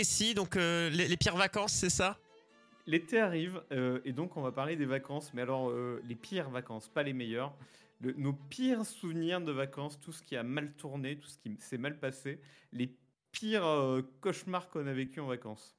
Précis Donc, euh, les, les pires vacances, c'est ça? L'été arrive euh, et donc on va parler des vacances, mais alors euh, les pires vacances, pas les meilleures. Le- nos pires souvenirs de vacances, tout ce qui a mal tourné, tout ce qui s'est mal passé, les pires cauchemars qu'on a vécu en vacances.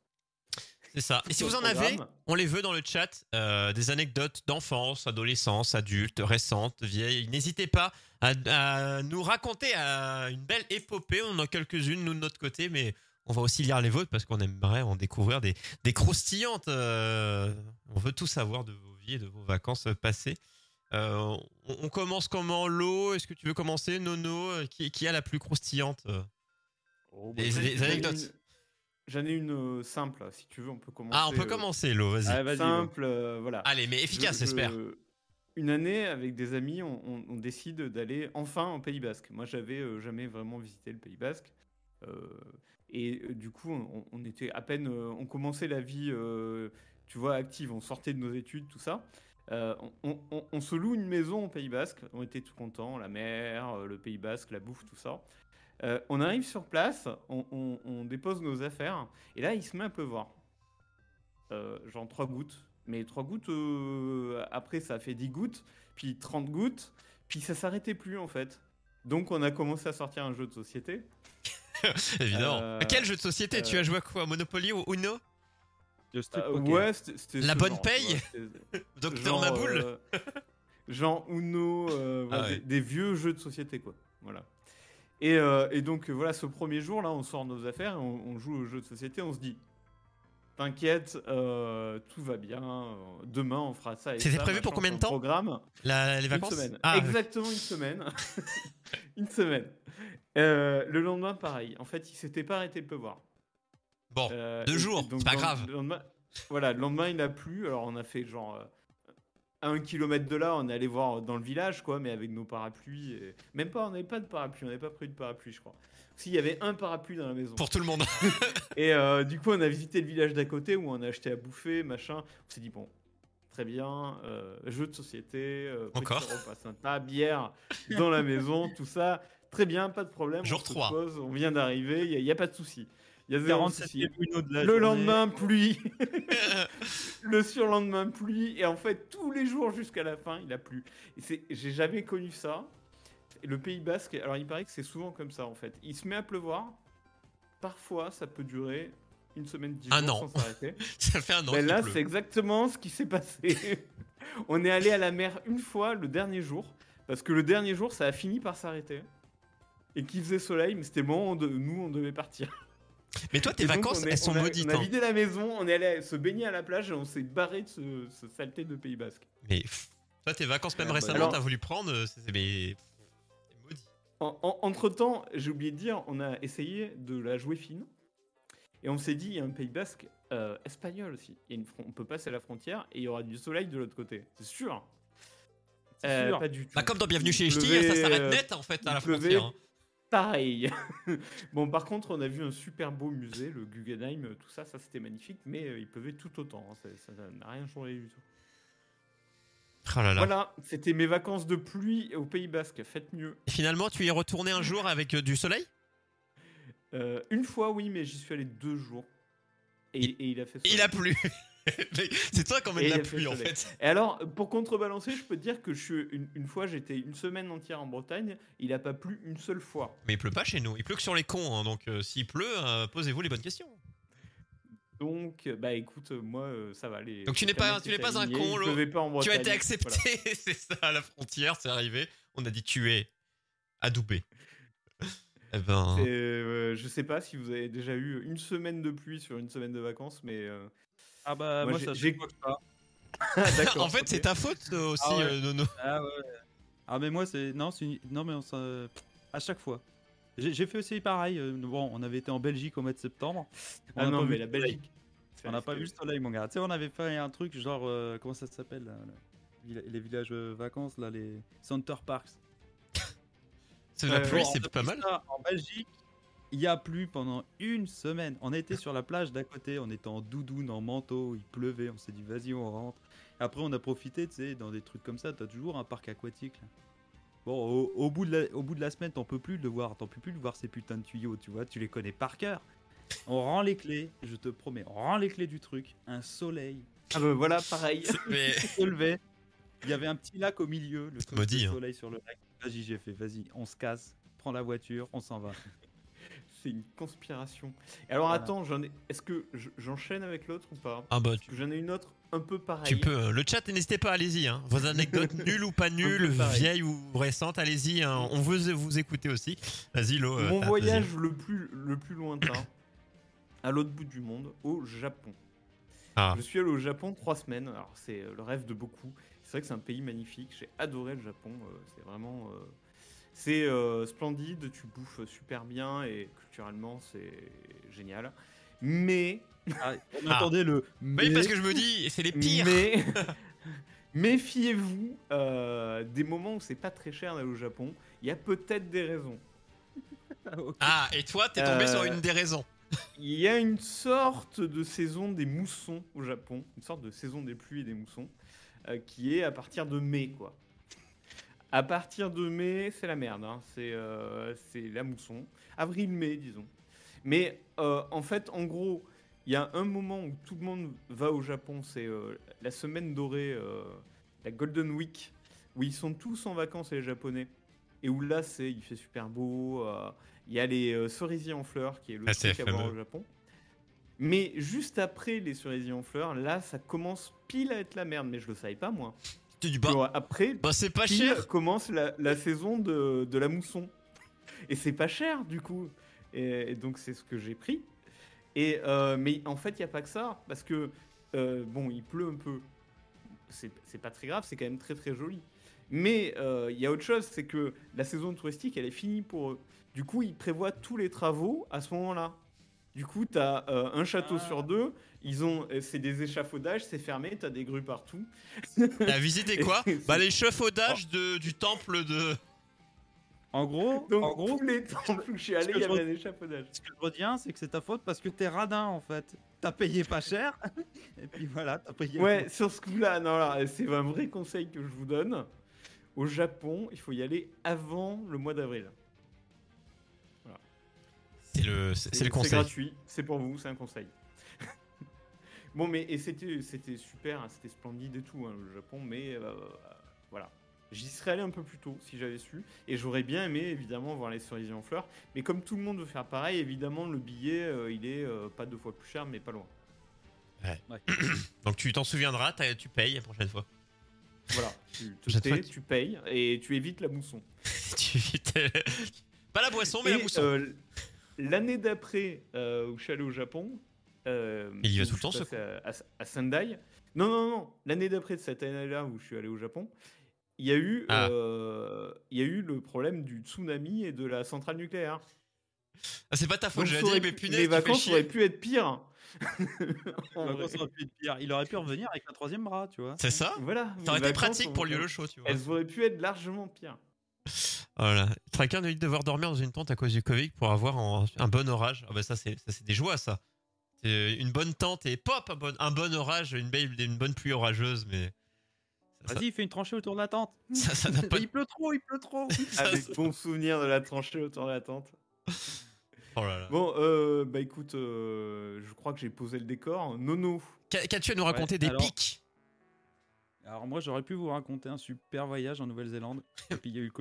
C'est ça. Et si vous en avez, on les veut dans le chat. euh, des anecdotes d'enfance, adolescence, adultes, récentes, vieilles. N'hésitez pas à, à nous raconter une belle épopée. On en a quelques-unes, nous, de notre côté, mais on va aussi lire les vôtres parce qu'on aimerait en découvrir des, des croustillantes. euh, on veut tout savoir de vos vies et de vos vacances passées. Euh, on, on commence comment? Lo, est-ce que tu veux commencer? Nono, euh, qui, qui a la plus croustillante euh Oh, ai anecdotes? une- J'en ai une simple, si tu veux, on peut commencer. Ah, on peut euh, commencer, Lo, vas-y. Ah, simple, euh, voilà. Allez, mais efficace, Je- je- j'espère. Une année, avec des amis, on, on- on décide d'aller enfin au Pays Basque. Moi, j'avais euh, jamais vraiment visité le Pays Basque. Et euh, du coup, on, était à peine. euh, on commençait la vie, euh, tu vois, active. On sortait de nos études, tout ça. On, se loue une maison au Pays Basque. On était tout contents. La mer, le Pays Basque, la bouffe, tout ça. On arrive sur place, on, dépose nos affaires. Et là, il se met à pleuvoir. Genre 3 gouttes. Mais 3 gouttes, après, ça fait 10 gouttes, puis 30 gouttes, puis ça s'arrêtait plus en fait. Donc, on a commencé à sortir un jeu de société. Évidemment. Euh, Quel jeu de société Tu euh, as joué à quoi? Monopoly ou Uno? Just Euh, Poker. ouais, c'était La bonne genre, tu paye c'était- Docteur Maboule euh, genre Uno, euh, voilà, Ah ouais. des, des vieux jeux de société, quoi. Voilà. Et, euh, et donc, voilà, ce premier jour, là, on sort nos affaires, on, on joue au jeu de société, on se dit T'inquiète, euh, tout va bien, demain on fera ça. et C'était prévu pour combien de temps programme. La- Les Une vacances semaine. Ah, Exactement une semaine. une semaine. Euh, le lendemain, pareil. En fait, il s'était pas arrêté de pleuvoir. Bon, Euh, deux jours, c'est pas grave. le lendemain- voilà, le lendemain, il a plu. Alors, on a fait genre. À un kilomètre de là, on est allé voir dans le village, quoi, mais avec nos parapluies. et- Même pas, on n'avait pas de parapluie, on n'avait pas pris de parapluie, je crois. S'il y avait un parapluie dans la maison. pour tout le monde. Et euh, du coup, on a visité le village d'à côté où on a acheté à bouffer, machin. On s'est dit, bon, très bien, euh, jeu de société, euh, Encore repas sympa, bière dans la maison, tout ça. Très bien, pas de problème. Jour on se trois. pose, on vient d'arriver, il n'y a, pas de souci. Il y a zéro 47 souci. Uno de la Le journée. lendemain, pluie. le surlendemain, pluie. Et en fait, tous les jours jusqu'à la fin, il a plu. Et J'ai jamais connu ça. Le Pays Basque, alors il paraît que c'est souvent comme ça en fait. Il se met à pleuvoir. Parfois, ça peut durer une semaine, dix Un jours an. sans s'arrêter. Ça fait un an Mais qu'il là, c'est exactement ce qui s'est passé. On est allé à la mer une fois le dernier jour. Parce que le dernier jour, ça a fini par s'arrêter. Et qu'il faisait soleil, mais c'était le moment où on de- nous, on devait partir. Mais toi, tes Et vacances, est- elles sont on a, maudites. On a hein. vidé la maison, on est allé se baigner à la plage et on s'est barré de ce, ce saleté de Pays Basque. Mais pff, toi, tes vacances, même Ah, bah, récemment, alors- t'as voulu prendre. euh, c'est- Mais. maudit. entre temps, j'ai oublié de dire, on a essayé de la jouer fine. Et on s'est dit, il y a un Pays Basque euh, espagnol aussi. Il y a une fron- on peut passer la frontière et il y aura du soleil de l'autre côté. C'est sûr. C'est Euh, sûr. Pas du tout. Bah, comme dans Bienvenue chez Il Ch'ti, ça s'arrête euh, net en fait à la pleuvait. frontière. hein. Pareil. bon, par contre, on a vu un super beau musée, le Guggenheim, tout ça, ça c'était magnifique, mais euh, il pleuvait tout autant. hein, ça- n'a rien changé du tout. Oh là là. Voilà, c'était mes vacances de pluie au Pays Basque. Faites mieux. Et finalement, tu y es retourné un jour avec euh, du soleil? Euh, une fois, oui, mais j'y suis allé deux jours. Et, et il a fait Il a plu. C'est toi qui de la pluie en fait. Et alors, pour contrebalancer, je peux te dire que je suis une, une fois, j'étais une semaine entière en Bretagne. Il a pas plu une seule fois. Mais il pleut pas chez nous. Il pleut que sur les cons. hein, donc euh, s'il pleut, euh, posez-vous les bonnes questions. Donc, bah écoute, euh, moi, euh, ça va. Les, Donc tu n'es pas- tu n'es pas un con, Tu as été accepté, Voilà. c'est ça, à la frontière, c'est arrivé. On a dit tu es adoubé. Eh ben, euh, je sais pas si vous avez déjà eu une semaine de pluie sur une semaine de vacances, mais euh, Ah bah Moi, moi, j'ai- ça j'ai- pas. en fait, c'est ta faute euh, aussi, Ah ouais. euh, Nono. Ah ouais. Ah, mais moi, c'est. Non, c'est une- non, mais on s'en- à chaque fois. J'ai fait aussi pareil. euh, Bon, on avait été en Belgique au mois de septembre. On Ah a non, pas mais vu la. Belgique. On n'a pas vu le soleil, mon gars. Tu sais, on avait fait un truc genre. euh, comment ça s'appelle là, le- villa- Les villages vacances, là, les Center Parks. C'est la pluie, c'est pas mal. ça En Belgique, il a plu pendant une semaine. On était sur la plage d'à côté, on était en doudoune, en manteau, il pleuvait, on s'est dit vas-y, on rentre. Après, on a profité, tu sais, dans des trucs comme ça, t'as toujours un parc aquatique. là. Bon, au, au bout de la, au bout de la semaine, t'en peux plus de le voir, t'en peux plus de voir ces putains de tuyaux, tu vois, tu les connais par cœur. On rend les clés, je te promets, on rend les clés du truc, un soleil Ah bah voilà, pareil. Mais se levait. Il y avait un petit lac au milieu, le, truc maudit, hein. soleil sur le lac. Vas-y, j'ai fait, vas-y, on se casse, prends la voiture, on s'en va. C'est une conspiration. Et alors Voilà. attends, j'en ai... est-ce que je- j'enchaîne avec l'autre ou pas? Ah bah J'en ai une autre un peu pareille. tu peux. euh, Le chat, n'hésitez pas, allez-y. Hein. Vos anecdotes nulles ou pas nulles, vieilles ou récentes, allez-y. hein. On veut vous écouter aussi. Vas-y, Lo. euh, Mon voyage le plus, le plus lointain, à l'autre bout du monde, au Japon. Ah. Je suis allé au Japon trois semaines. Alors c'est euh, le rêve de beaucoup. C'est vrai que c'est un pays magnifique. J'ai adoré le Japon. euh, c'est vraiment, euh, c'est euh, splendide. Tu bouffes super bien et culturellement c'est génial. Mais, Ah, on Ah. entendait le. Oui, parce que je me dis, c'est les pires. mais méfiez-vous euh, des moments où c'est pas très cher d'aller au Japon. Il y a peut-être des raisons. Ok. Ah, et toi, t'es tombé Euh, sur une des raisons. Il y a une sorte de saison des moussons au Japon, une sorte de saison des pluies et des moussons, euh, qui est à partir de mai, quoi. À partir de mai, c'est la merde, hein. c'est euh, la mousson. Avril-mai, disons. Mais euh, en fait, en gros, il y a un moment où tout le monde va au Japon, c'est euh, la semaine dorée, la Golden Week, où ils sont tous en vacances, les Japonais. Et où là, c'est, il fait super beau. Il y a les cerisiers en fleurs, qui est le Ah, truc à voir au Japon. Mais juste après les cerisiers en fleurs, là, ça commence pile à être la merde. Mais je le savais pas, moi. Tu dis, bah, après, bah, c'est pas cher. commence la, la saison de, de la mousson. Et c'est pas cher, du coup. Et, et donc, c'est ce que j'ai pris. Et, euh, mais en fait, il n'y a pas que ça. Parce que, euh, bon, il pleut un peu. C'est pas très grave, c'est quand même très très joli. Mais euh, il y a autre chose, c'est que la saison touristique, elle est finie pour eux. Du coup, ils prévoient tous les travaux à ce moment-là. Du coup, tu as un château Ah. sur deux. Ils ont, euh, c'est des échafaudages, c'est fermé, tu as des grues partout. La visite est quoi Bah, l'échafaudage de, du temple de. En gros, Donc, en gros tous les temples où je suis allé, il y avait un échafaudage. ce que je retiens, c'est que c'est ta faute parce que t'es radin en fait. T'as payé pas cher, et puis voilà, t'as payé. Ouais, sur ce coup-là, non, là, c'est un vrai conseil que je vous donne. Au Japon, il faut y aller avant le mois d'avril. C'est le, c'est c'est le conseil. gratuit, c'est pour vous, c'est un conseil. bon, mais et c'était c'était super, hein, c'était splendide et tout, hein, le Japon, mais euh, voilà. J'y serais allé un peu plus tôt si j'avais su, et j'aurais bien aimé évidemment voir les cerisiers en fleurs. Mais comme tout le monde veut faire pareil, évidemment le billet euh, il est euh, pas deux fois plus cher, mais pas loin. Donc tu t'en souviendras, tu payes la prochaine fois. Voilà, tu te Cette tais, fois, tu payes et tu évites la mousson. tu Pas la boisson, mais la mousson. L'année d'après, euh, où je suis allé au Japon, euh, Il y va tout le je temps, ce à, à- à Sendai. Non, non, non. L'année d'après de cette année-là où je suis allé au Japon, il y a eu, Ah. euh, il y a eu le problème du tsunami et de la centrale nucléaire. Ah, c'est pas ta faute, dit, aurait mais pu- punaise, les vacances auraient pu être pires. Il aurait pu revenir avec un troisième bras, tu vois. C'est ça? Voilà. Ça aurait été pratique pour le YOLO show, tu vois. Elles auraient pu être largement pires. Voilà. Tracker de devoir dormir dans une tente à cause du Covid pour avoir un, un bon orage. Ah bah ça c'est ça c'est des joies ça. C'est une bonne tente et pop un bon, un bon orage, une belle une bonne pluie orageuse mais Vas-y, fais une tranchée autour de la tente. ça, pas Il pleut trop, il pleut trop. ça- Avec bon souvenir de la tranchée autour de la tente. Oh là là. Bon, euh, bah écoute, euh, je crois que j'ai posé le décor. Nono. Qu'a- Qu'as-tu à nous raconter Ouais, des alors- pics? Alors moi, j'aurais pu vous raconter un super voyage en Nouvelle-Zélande. Et puis il y a eu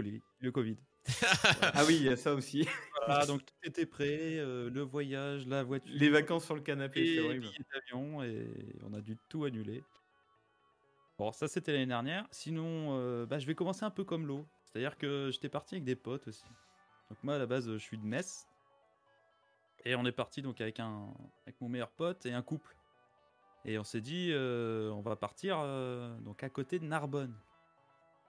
le Covid. Ah oui, il y a ça aussi. Voilà, donc tout était prêt. euh, le voyage, la voiture. Les vacances sur le canapé, c'est horrible. d'avion et on a dû tout annuler. Bon, ça c'était l'année dernière. Sinon, euh, bah, je vais commencer un peu comme l'eau. C'est-à-dire que j'étais parti avec des potes aussi. Donc moi à la base je suis de Metz. Et on est parti donc avec un avec mon meilleur pote et un couple. Et on s'est dit euh, on va partir euh, donc à côté de Narbonne.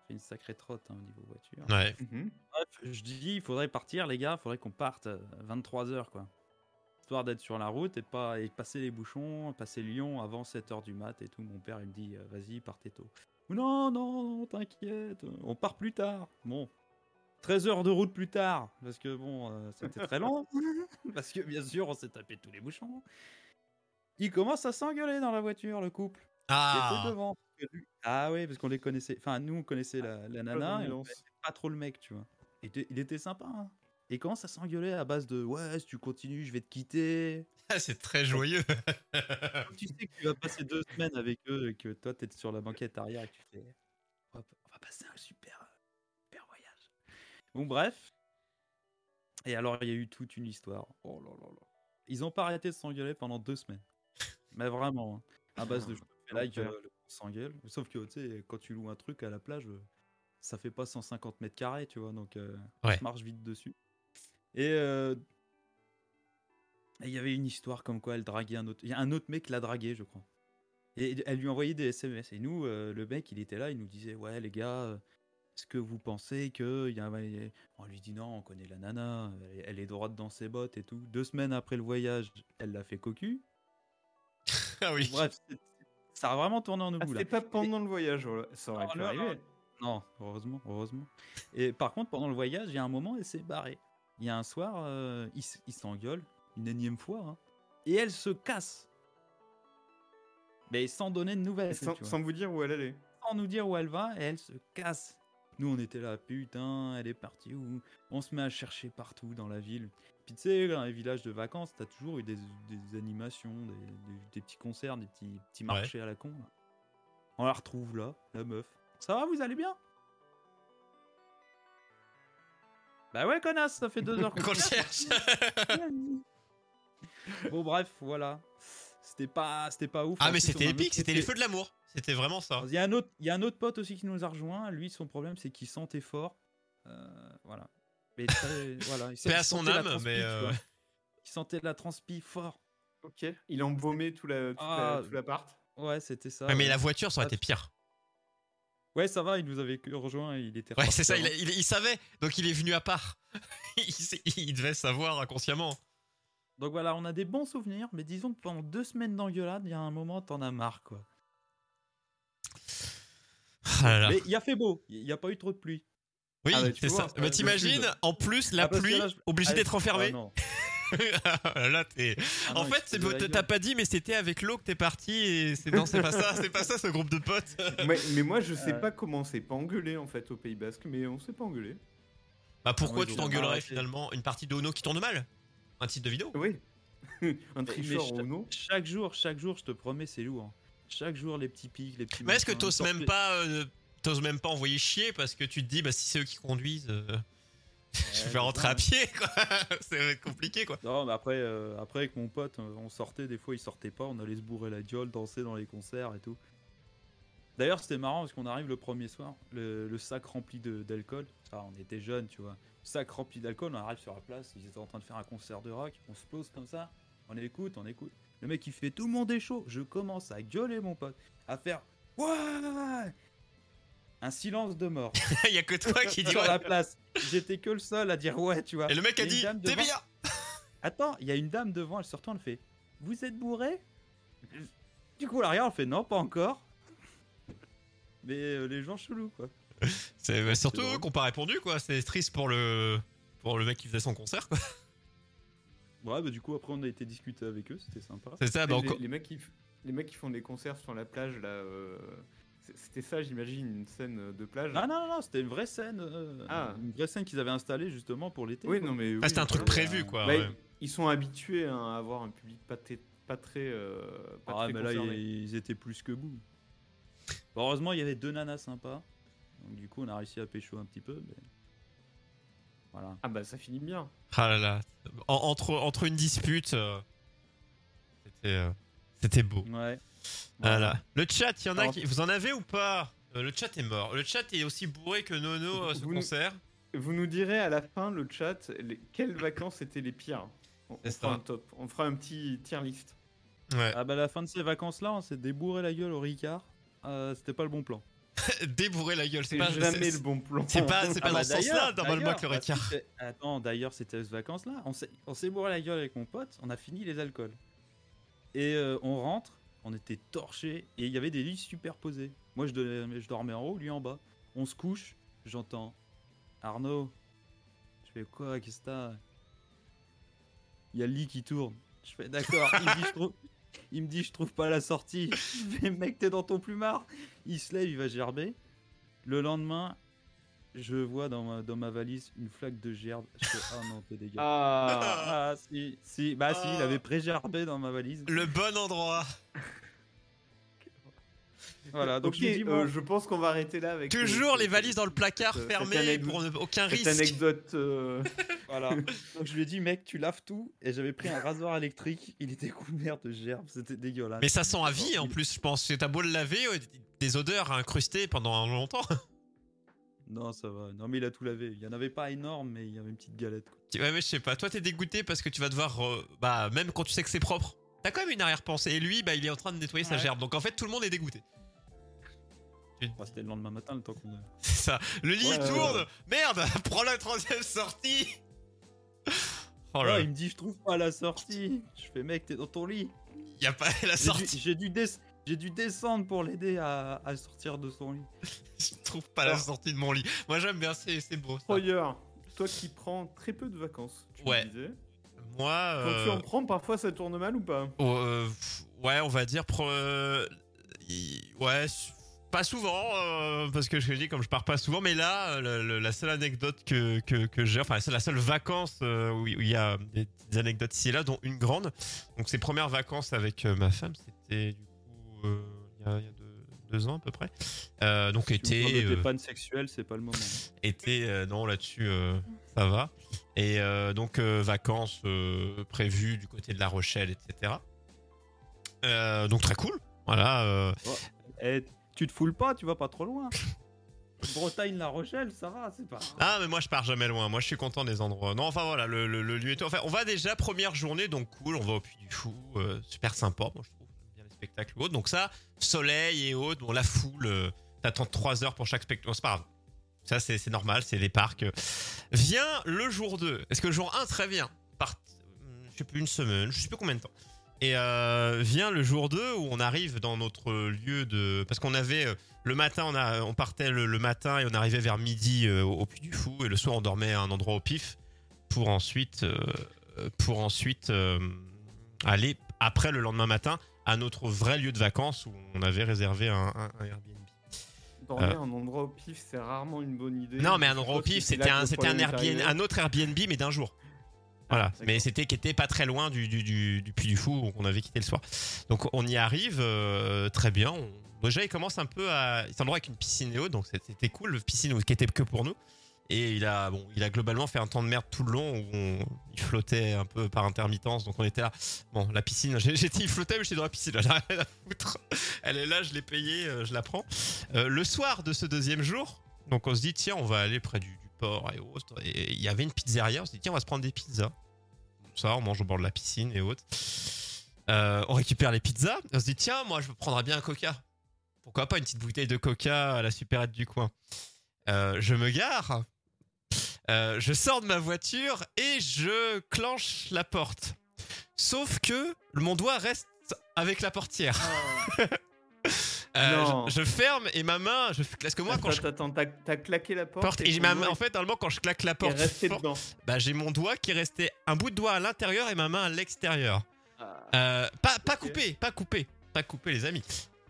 fait une sacrée trotte hein, au niveau voiture. Ouais. Mhm. Bref, je dis, il faudrait partir, les gars, il faudrait qu'on parte à 23h, quoi. Histoire d'être sur la route et pas et passer les bouchons, passer Lyon avant 7h du mat et tout. Mon père, il me dit, euh, vas-y, partez tôt. Non, non, non, t'inquiète, on part plus tard. Bon, 13 heures de route plus tard, parce que bon, euh, c'était très long. parce que bien sûr, on s'est tapé tous les bouchons. Ils commencent à s'engueuler dans la voiture, le couple. Ah devant. Ah ouais, parce qu'on les connaissait. Enfin, nous, on connaissait la, la nana. et on pas trop le mec, tu vois. Il était, il était sympa. Hein. Et il commence à s'engueuler à base de Ouais, si tu continues, je vais te quitter. C'est très joyeux. Tu sais que tu vas passer deux semaines avec eux et que toi, t'es sur la banquette arrière et que tu fais On va, on va passer un super, super voyage. Bon, bref. Et alors, il y a eu toute une histoire. Oh là là là. Ils ont pas arrêté de s'engueuler pendant deux semaines. Mais vraiment. hein. À base de je me fais like, euh, s'engueule. Sauf que, tu sais, quand tu loues un truc à la plage, euh, ça fait pas 150 mètres carrés, tu vois. Donc, euh, Ouais. marche vite dessus. Et euh, et il y avait une histoire comme quoi elle draguait un autre. Il y a un autre mec qui l'a dragué, je crois. Et elle lui envoyait des SMS. Et nous, euh, le mec, il était là, il nous disait Ouais, les gars, est-ce que vous pensez que. Y a... On lui dit Non, on connaît la nana, elle est droite dans ses bottes et tout. Deux semaines après le voyage, elle l'a fait cocu. Ah oui. Bref, ça a vraiment tourné en Ah, oubli là. c'était pas pendant le voyage, voilà. ça aurait Oh pu arriver. Non, heureusement, heureusement. Et par contre, pendant le voyage, il y a un moment, elle s'est barrée. Il y a un soir, euh, il, s- il s'engueule, une énième fois, hein, et elle se casse. Mais sans donner de nouvelles. Sans, tu vois. sans vous dire où elle allait. sans nous dire où elle va et elle se casse. Nous, on était là, putain, elle est partie où? On se met à chercher partout dans la ville. Puis tu sais, dans les villages de vacances, t'as toujours eu des, des animations, des, des- des petits concerts, des petits, petits Ouais. marchés à la con. là. On la retrouve là, la meuf. Ça va, vous allez bien? Bah ouais, connasse, ça fait deux heures Qu'on le cherche. Bon, bref, voilà. C'était pas, c'était pas ouf. ah, mais c'était épique, c'était les feux de l'amour. C'était vraiment ça. il y, a un autre, il y a un autre pote aussi qui nous a rejoint. Lui, son problème, c'est qu'il sentait fort. Euh, voilà. Mais voilà. Il Paix à son âme, transpi, mais, euh. Il sentait la transpi fort. Ok. Il a embaumé tout la- Ah. tout l'appart. Ouais, c'était ça. Ouais, mais la voiture, ça aurait Ah, été pire. Ouais, ça va, il nous avait rejoint. Il était Ouais, c'est ça, il, avant. il- il savait, donc il est venu à part. il devait savoir inconsciemment. Donc voilà, on a des bons souvenirs, mais disons que pendant deux semaines d'engueulade, il y a un moment, t'en as marre, quoi. Ah là là. Mais il a fait beau, il n'y a pas eu trop de pluie. Oui, Ah bah, c'est ça. euh, Mais le t'imagines, sud. en plus, la Ah, pluie, là, je- obligé Ah, d'être enfermé. ah non. là, t'es. Ah en non, fait, c'est- t'as pas dit, mais c'était avec l'eau que t'es parti et c'est non, c'est pas ça, c'est pas ça ce groupe de potes. mais, mais moi, je sais Euh. pas comment on s'est pas engueulé en fait au Pays Basque, mais on s'est pas engueulé. Bah pourquoi tu t'engueulerais finalement? Une partie de Ono qui tourne mal? Un titre de vidéo? Oui. Un tricheur non Chaque jour, chaque jour, je te promets, c'est lourd. Chaque jour, les petits pics, les petits. Mais est-ce que t'oses même pas, euh, t'oses même pas envoyer chier parce que tu te dis, bah si c'est eux qui conduisent, euh, je vais rentrer à pied, quoi. c'est compliqué, quoi. Non, mais après, euh, après avec mon pote, on sortait, des fois il sortait pas, on allait se bourrer la gueule, danser dans les concerts et tout. D'ailleurs, c'était marrant parce qu'on arrive le premier soir, le, le sac rempli d'alcool. Ah, on était jeunes, tu vois. Sac rempli d'alcool, on arrive sur la place, ils étaient en train de faire un concert de rock, on se pose comme ça, on écoute, on écoute. Le mec il fait tout le monde est chaud, je commence à gueuler mon pote, à faire ouais Un silence de mort Il y a que toi qui dis sur ouais. la place. J'étais que le seul à dire ouais, tu vois. Et le mec a dit, t'es devant- bien Attends, il y a une dame devant, elle se retourne, elle fait Vous êtes bourré? Du coup, la regarde, elle fait Non, pas encore. Mais euh, les gens chelous, quoi. C'est bah, surtout eux qui ont pas répondu, quoi. C'est triste pour le, pour le mec qui faisait son concert, quoi. Ouais, bah du coup, après, on a été discuter avec eux, c'était sympa. C'est ça, bah les, encore. les mecs qui, f- les mecs qui font des concerts sur la plage là. euh, C'était ça, j'imagine, une scène de plage. Ah non, non, non, c'était une vraie scène. euh, Ah. Une vraie scène qu'ils avaient installée justement pour l'été. Oui, quoi. non mais. Ah, c'était un truc prévu, quoi. Bah, ouais. Ils sont habitués hein, à avoir un public pas, très- pas très. euh, pas Ah, très mais là, ils, ils étaient plus que bout. Bon, heureusement, il y avait deux nanas sympas. Donc, du coup, on a réussi à pécho un petit peu. Mais... Voilà. Ah bah ça finit bien. Ah là là. En- entre, entre une dispute, euh, c'était, euh, c'était beau. Ouais. Voilà. Le chat, il y en a qui. Vous en avez ou pas? Euh, Le chat est mort. Le chat est aussi bourré que Nono à ce Vous nous- concert. Vous nous direz à la fin, le chat, les- quelles vacances étaient les pires? On, fera un top. On fera un petit tier list. Ouais. Ah bah la fin de ces vacances là, on s'est débourré la gueule au Ricard. Euh, c'était pas le bon plan. Débourrer la gueule, c'est pas. jamais le bon plan. C'est pas, c'est pas Ah dans bah ce sens-là, d'ailleurs, normalement, que le Ricard. bah, Attends, d'ailleurs, c'était ces vacances-là. On s'est, on s'est bourré la gueule avec mon pote. On a fini les alcools. Et euh, on rentre. On était torchés. Et il y avait des lits superposés. Moi, je, dormais en haut, lui en bas. On se couche. J'entends Arnaud. Je fais quoi Qu'est-ce que t'as? Il y a le lit qui tourne. Je fais d'accord. Il me dit, je trouve. Il me dit, je trouve pas la sortie. Je fais, mec, t'es dans ton plumard. Il se lève, il va gerber. Le lendemain, je vois dans ma, dans ma valise une flaque de gerbe. Je fais, oh non, t'es dégueulasse. Ah, Ah, si, si, bah si, il avait pré-gerbé dans ma valise. Le bon endroit. Voilà, donc ok, je dis, euh, je pense qu'on va arrêter là avec. Toujours euh, les valises dans le placard cette fermé anecdote- pour ne- aucun Cette risque. anecdote. euh, voilà. donc je lui ai dit, mec, tu laves tout. Et j'avais pris un rasoir électrique. Il était couvert de gerbe. C'était dégueulasse. Mais ça sent à vie en plus, je pense. T'as beau le laver, euh, des odeurs incrustées pendant longtemps. Non, ça va. Non, mais il a tout lavé. Il y en avait pas énorme, mais il y avait une petite galette. quoi. Ouais, mais je sais pas. Toi, t'es dégoûté parce que tu vas devoir. euh, bah, même quand tu sais que c'est propre, t'as quand même une arrière-pensée. Et lui, bah, il est en train de nettoyer sa gerbe. Donc en fait, tout le monde est dégoûté. Enfin, c'était le lendemain matin, le temps qu'on a. C'est ça. Le lit Ouais, tourne. ouais. Merde, prends la troisième sortie. Oh là, Ah, il me dit, je trouve pas la sortie. Je fais, mec, t'es dans ton lit. y a pas la dû, sortie. j'ai dû, des- j'ai dû descendre pour l'aider à, à sortir de son lit. Je trouve pas la sortie de mon lit. Moi, j'aime bien, c'est c'est beau. ça. Troyer, toi qui prends très peu de vacances, tu Ouais. me disais. Moi, Quand euh, tu en prends, parfois ça tourne mal ou pas? Oh, euh, ouais, on va dire. pro- euh, ouais, pas souvent, euh, parce que je dis comme je pars pas souvent, mais là, le- le- la seule anecdote que, que, que j'ai, enfin, c'est la seule vacance euh, où il où il y a des anecdotes ici et là, dont une grande. Donc, ces premières vacances avec euh, ma femme, c'était du coup il y a, il y a deux, deux ans à peu près. Euh, donc, Si vous été. prenez des euh, pannes sexuelles, c'est pas le moment. été, euh, non, là-dessus, euh, ça va. Et euh, donc, euh, vacances euh, prévues du côté de La Rochelle, etc. Euh, donc, très cool. Voilà. euh, Eh, tu te foules pas, tu vas pas trop loin. Bretagne, La Rochelle, ça va, c'est pas. Ah, mais moi, je pars jamais loin. Moi, je suis content des endroits. Non, enfin, voilà, le, le- le lieu est tout. Enfin, on va déjà, première journée, donc cool. On va au Puy du Fou. euh, super sympa, moi, je spectacles ou. Donc, ça, soleil et autres. Bon, la foule, euh, t'attends 3 heures pour chaque spectacle. C'est pas grave. Ça, c'est normal, c'est les parcs. Vient le jour 2. Est-ce que le jour 1, très bien? Part, je sais plus, une semaine, je sais plus combien de temps. Et euh, vient le jour 2 où on arrive dans notre lieu de. Parce qu'on avait. euh, le matin, on, a, on partait le, matin et on arrivait vers midi au, Puy du Fou. Et le soir, on dormait à un endroit au pif. Pour ensuite. pour ensuite aller, après le lendemain matin, à notre vrai lieu de vacances où on avait réservé un, un- un Airbnb. Dormir Euh. un endroit au pif, c'est rarement une bonne idée. Non, mais un endroit au pif, c'était un, un, Airbnb, un autre Airbnb, mais d'un jour. Voilà, Ah, d'accord. mais c'était qui était pas très loin du, du, du, du Puy du Fou où on avait quitté le soir. Donc on y arrive euh, très bien. On- déjà, il commence un peu à. C'est un endroit avec une piscine et autres, donc c'était- c'était cool. Piscine qui était que pour nous. Et il a, bon, il a globalement fait un temps de merde tout le long où il flottait un peu par intermittence. Donc on était là. Bon, la piscine, j'ai j'ai dit il flottait, mais j'étais dans la piscine. J'en ai rien foutre. Elle est là, je l'ai payée, euh, je la prends. Euh, le soir de ce deuxième jour, donc on se dit tiens, on va aller près du, port et autres. Et il y avait une pizzeria. On se dit tiens, on va se prendre des pizzas. Ça, on mange au bord de la piscine et autres. Euh, on récupère les pizzas. On se dit tiens, moi je prendrais bien un coca. Pourquoi pas une petite bouteille de coca à la supérette du coin. Je me gare. Euh, je sors de ma voiture et je clenche la porte. Sauf que mon doigt reste avec la portière. Euh, Non. je, je ferme et ma main, je, parce que moi quand je Attends, attends, t'as claqué la porte. porte et ma main, en fait, normalement quand je claque la porte, fort, bah, j'ai mon doigt qui est resté un bout de doigt à l'intérieur et ma main à l'extérieur. Ah, Euh, pas, coupé, pas coupé, pas coupé les amis.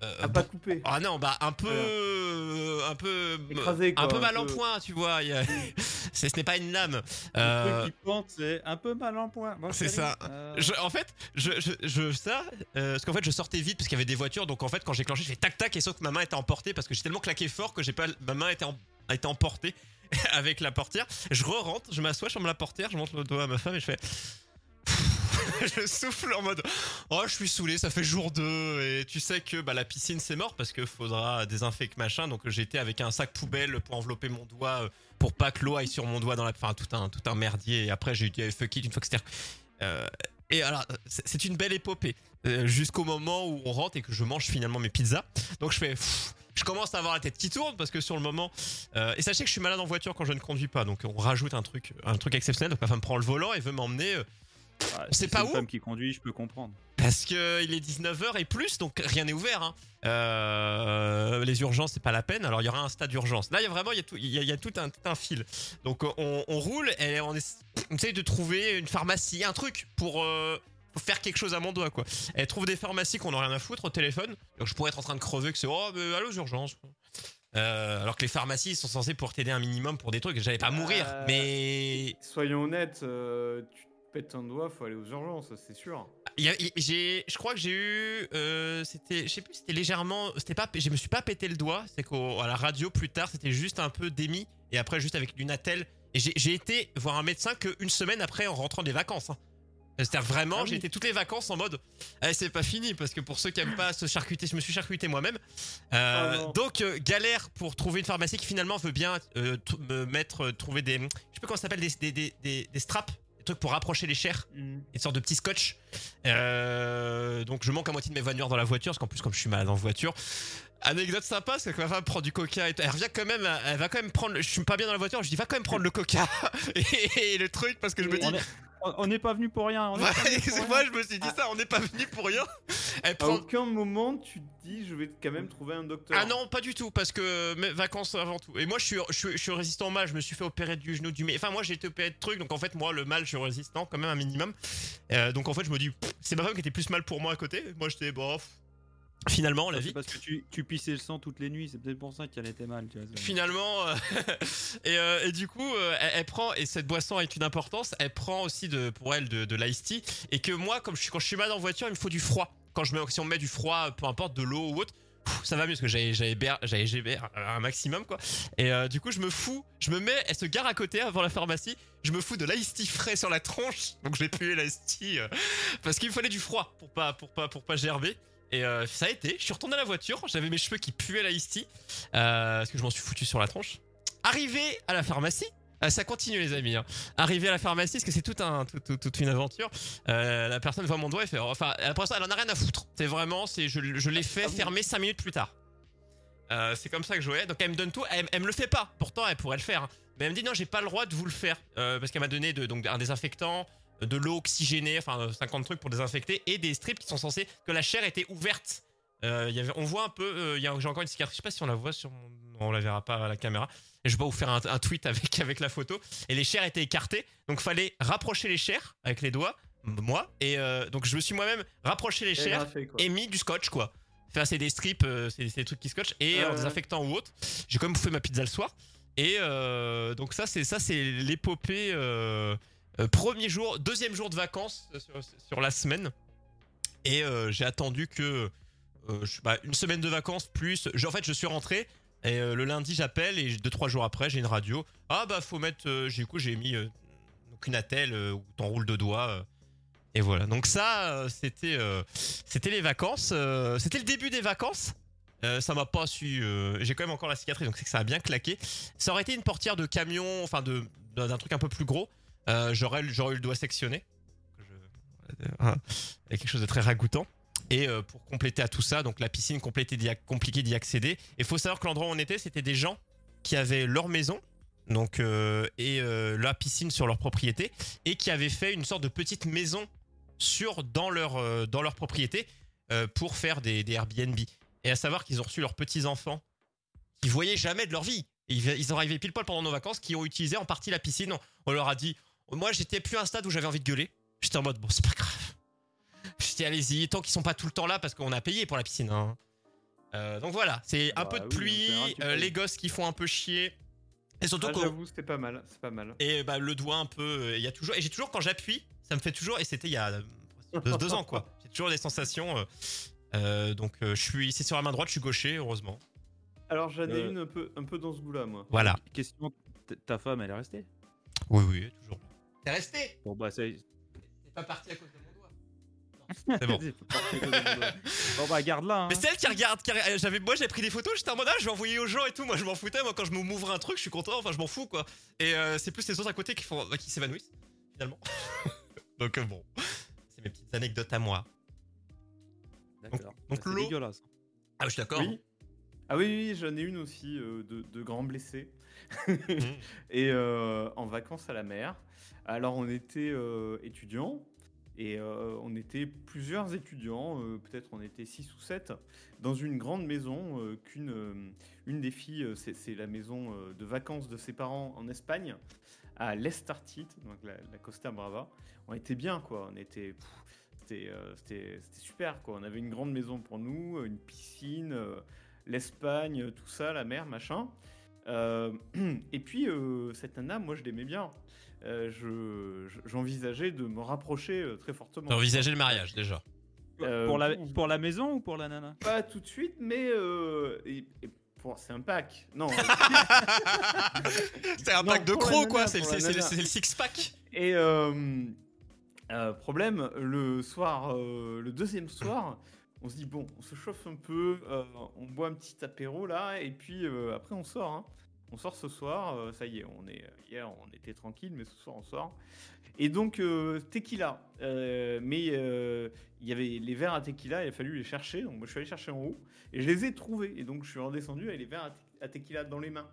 Euh, ah, pas coupé. ah non, bah un peu, euh, un peu, Écrasé, un peu un mal en point, tu vois. a- c'est- ce n'est pas une lame. Le Euh, truc qui pente, c'est un peu mal en point. C'est ça. euh, je- en fait, je, je, je- ça, parce qu'en fait, je sortais vite parce qu'il y avait des voitures, donc en fait, quand j'ai clenché, je fais tac tac et sauf que ma main était emportée parce que j'ai tellement claqué fort que j'ai pas, ma main était, en- a été emportée avec la portière. Je re-rentre, je m'assois, je ferme la portière, je montre le doigt à ma femme et je fais. je souffle en mode oh je suis saoulé ça fait jour 2 et tu sais que bah, la piscine c'est mort parce que faudra désinfecter machin donc j'étais avec un sac poubelle pour envelopper mon doigt euh, pour pas que l'eau aille sur mon doigt dans la enfin tout un tout un merdier et après j'ai utilisé fuck it une fois que c'était euh, et alors c'est une belle épopée euh, jusqu'au moment où on rentre et que je mange finalement mes pizzas donc je fais je commence à avoir la tête qui tourne parce que sur le moment. et sachez que je suis malade en voiture quand je ne conduis pas, donc on rajoute un truc, un truc exceptionnel. Donc ma femme prend le volant et veut m'emmener. C'est si pas une où femme qui conduit, je peux comprendre. Parce que il est 19h et plus, donc rien n'est ouvert. hein. Euh, les urgences, c'est pas la peine. Alors il y aura un stade d'urgence. Là, il y a vraiment, il y a tout, il y a, il y a tout, un, tout un fil. Donc on, on roule et on, essa- on essaye de trouver une pharmacie, un truc pour, euh, pour faire quelque chose à mon doigt, quoi. Elle trouve des pharmacies qu'on n'a rien à foutre au téléphone. Donc je pourrais être en train de crever que c'est oh, mais allô aux urgences. Euh, alors que les pharmacies sont censées pour t'aider un minimum pour des trucs. J'allais pas mourir, Euh, mais Soyons honnêtes, euh, tu te pètes un doigt, faut aller aux urgences, c'est sûr. Il y a- il- j'ai, je crois que j'ai eu, euh, c'était, je sais plus, c'était légèrement, c'était pas, je me suis pas pété le doigt, c'est qu'à la radio plus tard, c'était juste un peu démis et après juste avec une attelle. Et j'ai, j'ai été voir un médecin qu'une semaine après en rentrant des vacances. hein. C'est-à-dire vraiment, Ah oui. j'ai été toutes les vacances en mode, eh, c'est pas fini parce que pour ceux qui aiment pas se charcuter, je me suis charcuté moi-même. Euh, Oh non. donc euh, galère pour trouver une pharmacie qui finalement veut bien euh, t- me mettre, euh, trouver des, je sais pas comment ça s'appelle, des, des, des straps, des trucs pour rapprocher les chairs une sorte de petit scotch. Euh, donc je manque à moitié de mes voitures dans la voiture, parce qu'en plus comme je suis malade en voiture. Anecdote sympa, c'est que ma femme prend du coca et tout. elle revient quand même, elle va quand même prendre. Je suis pas bien dans la voiture, je dis va quand même prendre le coca et, le truc parce que je me dis. On est- on- on n'est pas venu pour rien. on est Ouais, pas venu pour c'est rien. moi je me suis dit ça, on n'est pas venu pour rien. Elle À aucun moment tu te dis je vais quand même trouver un docteur. Ah non, pas du tout, parce que mes vacances avant tout. Et moi, je suis, je suis, je suis résistant au mal. Je me suis fait opérer du genou, du. Enfin, moi, j'ai été opéré de trucs, donc en fait, moi, le mal, je suis résistant quand même un minimum. Euh, donc en fait, je me dis, c'est ma femme qui était plus mal pour moi à côté. Moi, j'étais bof. Finalement, la C'est vie. parce que tu, tu pissais le sang toutes les nuits, c'est peut-être pour ça qu'elle était mal. Tu vois, c'est- Finalement, euh, et, euh, et du coup, euh, elle, elle prend, et cette boisson a une importance, elle prend aussi de, pour elle de, de l'ice tea, et que moi, comme je suis, quand je suis mal en voiture, il me faut du froid. Quand je mets, si on met du froid, peu importe, de l'eau ou autre, ça va mieux parce que j'avais j'avais GBR un maximum quoi. Et euh, du coup, je me fous, je me mets, elle se gare à côté avant la pharmacie, je me fous de l'ice frais sur la tronche, donc j'ai pué l'ice euh, parce qu'il me fallait du froid pour pas pour pas pour pas gerber. Et euh, ça a été, je suis retourné à la voiture, j'avais mes cheveux qui puaient l'ice euh, parce que je m'en suis foutu sur la tronche. Arrivé à la pharmacie, ça continue les amis. Hein. Arrivé à la pharmacie, parce que c'est tout un, tout- tout- toute une aventure. euh, la personne voit mon doigt et fait, enfin, pour l'instant, elle en a rien à foutre. C'est vraiment, c'est, je, je l'ai fait Ah fermer 5 minutes plus tard. Euh, c'est comme ça que je voyais. Donc elle me donne tout. Elle, elle me le fait pas. Pourtant, elle pourrait le faire. hein. Mais elle me dit non, j'ai pas le droit de vous le faire Euh, parce qu'elle m'a donné de, donc un désinfectant, de l'eau oxygénée, enfin euh, 50 trucs pour désinfecter et des strips qui sont censés que la chair était ouverte. Euh, il y avait, on voit un peu, euh, il j'ai encore une cicatrice. Je sais pas si on la voit sur mon, on la verra pas à la caméra. Et je vais pas vous faire un, un tweet avec avec la photo. Et les chairs étaient écartées, donc fallait rapprocher les chairs avec les doigts, moi. Et euh, donc je me suis moi-même rapproché les chairs et mis du scotch quoi. Enfin, c'est des strips, c'est des trucs qui scotchent et en désinfectant ou autre. J'ai quand même bouffé ma pizza le soir. Et donc ça c'est ça c'est l'épopée premier jour, deuxième jour de vacances sur, sur la semaine. Et j'ai attendu que euh, bah, une semaine de vacances plus. en fait, je suis rentré et euh, le lundi j'appelle et deux trois jours après j'ai une radio. Ah bah faut mettre. euh, j'ai coup j'ai mis euh, une attelle euh, où t'enroules deux doigts. et voilà. Donc ça c'était c'était les vacances. c'était le début des vacances. Ça m'a pas su. j'ai quand même encore la cicatrice, donc c'est que ça a bien claqué. Ça aurait été une portière de camion, enfin de d'un truc un peu plus gros. J'aurais j'aurais eu le doigt sectionné. Je- euh, quelque chose de très ragoûtant. Et euh, pour compléter à tout ça, donc la piscine complétée d'y accéder. Et faut savoir que l'endroit où on était, c'était des gens qui avaient leur maison, donc euh, et euh, la piscine sur leur propriété, et qui avaient fait une sorte de petite maison sur dans leur dans leur propriété pour faire des, des Airbnb. Et à savoir qu'ils ont reçu leurs petits enfants qui voyaient jamais de leur vie. Ils, ils sont arrivés pile poil pendant nos vacances, qui ont utilisé en partie la piscine. On, on leur a dit, moi j'étais plus à un stade où j'avais envie de gueuler. J'étais en mode bon c'est pas grave. Je dis allez-y, tant qu'ils sont pas tout le temps là parce qu'on a payé pour la piscine. hein. Euh, donc voilà, c'est un Bah peu de oui, pluie, euh, les gosses qui font un peu chier. Et surtout Ah, quand- J'avoue, c'est pas mal, c'est pas mal. et bah, le doigt un peu, euh, il y a toujours, et j'ai toujours quand j'appuie, ça me fait toujours, et c'était il y a deux, deux ans quoi. J'ai toujours des sensations. euh, euh, donc euh, je suis, c'est sur la main droite, je suis gaucher, heureusement. Alors j'en ai Euh. une un peu, un peu dans ce goût-là, moi. Voilà. Question ta femme, elle est restée? Oui, oui, toujours. T'es resté? Bon, bah, c'est. T'es pas parti à cause de. C'est bon. Bon, bah, garde-la. Hein. Mais c'est elle qui regarde. qui- J'avais, moi, j'ai pris des photos. J'étais en mode, ah, je vais envoyer aux gens et tout. Moi, je m'en foutais. Moi, quand je m'ouvre un truc, je suis content. Enfin, je m'en fous, quoi. Et euh, c'est plus les autres à côté qui font, bah, qui s'évanouissent finalement. donc euh, bon, c'est mes petites anecdotes à moi. D'accord. donc Bah, c'est l'eau- dégueulasse. Ah, je suis d'accord. Oui. Ah oui, oui, j'en ai une aussi euh, de, de grands blessés. Et en vacances à la mer. Alors on était étudiants et euh, on était plusieurs étudiants, euh, peut-être on était 6 ou 7, dans une grande maison euh, qu'une une des filles, c'est la maison de vacances de ses parents en Espagne, à l'Estartite, donc la, Costa Brava. On était bien quoi, on était... C'était super quoi. On avait une grande maison pour nous, une piscine, l'Espagne, tout ça, la mer, machin. Et puis, cette nana, moi, je l'aimais bien. Euh, je- je- J'envisageais de me rapprocher euh, très fortement. T'as envisagé le mariage déjà. Euh, pour, la, pour- la maison ou pour la nana? Pas tout de suite, mais euh, et- et pour- c'est un pack. Non. C'est un Non, pack de crocs quoi, c'est le, nana. c'est le six pack. et euh, euh, problème, le soir, euh, le deuxième soir, on se dit bon, on se chauffe un peu, euh, on boit un petit apéro là, et puis euh, après on sort. hein. On sort ce soir, euh, ça y est, on est hier on était tranquille, mais ce soir on sort. Et donc euh, tequila, Euh, mais euh, il y avait les verres à tequila, il a fallu les chercher. Donc moi je suis allé chercher en haut et je les ai trouvés. Et donc je suis redescendu avec les verres à, te- à tequila dans les mains.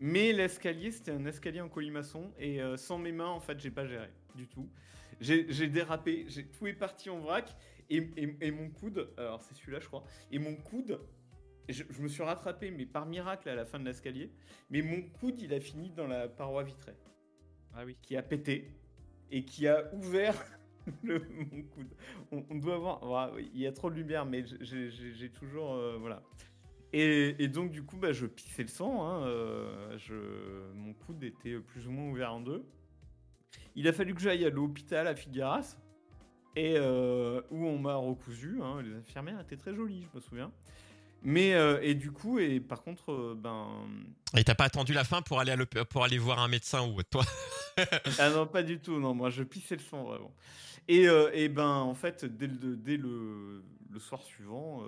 Mais l'escalier, c'était un escalier en colimaçon et euh, sans mes mains, en fait, j'ai pas géré du tout. J'ai dérapé, tout est parti en vrac et- et mon coude, alors c'est celui-là, je crois, et mon coude, je, je me suis rattrapé, mais par miracle à la fin de l'escalier, mais mon coude, il a fini dans la paroi vitrée Ah oui. qui a pété et qui a ouvert le, mon coude. On, on doit avoir. voilà, il y a trop de lumière, mais j'ai- toujours. euh, voilà. Et, et donc, du coup, bah, je pissais le sang. hein, euh, je, mon coude était plus ou moins ouvert en deux. Il a fallu que j'aille à l'hôpital à Figueras. Et euh, où on m'a recousu. hein, Les infirmières étaient très jolies, je me souviens. Mais euh, et du coup, et par contre, euh, ben Et t'as pas attendu la fin pour aller, à pour aller voir un médecin ou toi Ah non, pas du tout. Non, moi, je pissais le sang, vraiment. Et, euh, et ben, en fait, dès le, dès le, le soir suivant,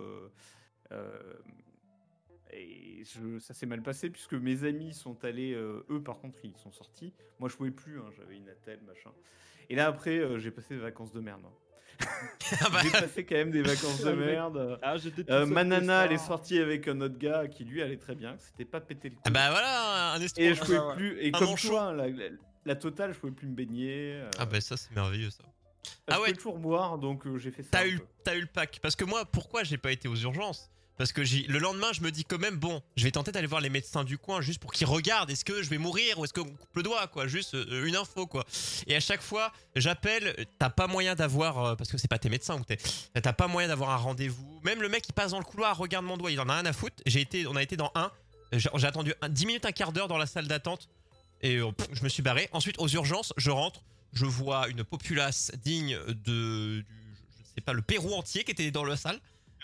et je- ça s'est mal passé puisque mes amis sont allés, eux, par contre, ils sont sortis. Moi, je pouvais plus, hein, j'avais une attelle, machin. Et là, après, j'ai passé des vacances de merde. hein. Ah bah, J'ai passé quand même des vacances de merde. Ah, j'étais tout Euh, seul ma le nana, elle est sortie avec un autre gars qui, lui, allait très bien, que c'était pas pété le cou. ah bah voilà, un Et je Ah pouvais plus. Et comme toi, la, la- la totale, je pouvais plus me baigner. euh, Ah bah ça c'est merveilleux ça. je ah pouvais ouais. toujours boire, donc euh, j'ai fait ça. T'as eu, eu le pack. Parce que moi, pourquoi j'ai pas été aux urgences? Parce que le lendemain, je me dis quand même, bon, je vais tenter d'aller voir les médecins du coin juste pour qu'ils regardent. Est-ce que je vais mourir ou est-ce qu'on coupe le doigt, quoi Juste euh, une info, quoi. Et à chaque fois, j'appelle, t'as pas moyen d'avoir, euh, parce que c'est pas tes médecins ou t'es, t'as pas moyen d'avoir un rendez-vous. Même le mec, il passe dans le couloir, regarde mon doigt, il en a rien à foutre. J'ai été, on a été dans un, j'ai attendu un- 10 minutes, un quart d'heure dans la salle d'attente et euh, je me suis barré. Ensuite, aux urgences, je rentre, je vois une populace digne de, du, je sais pas, le Pérou entier qui était dans la salle.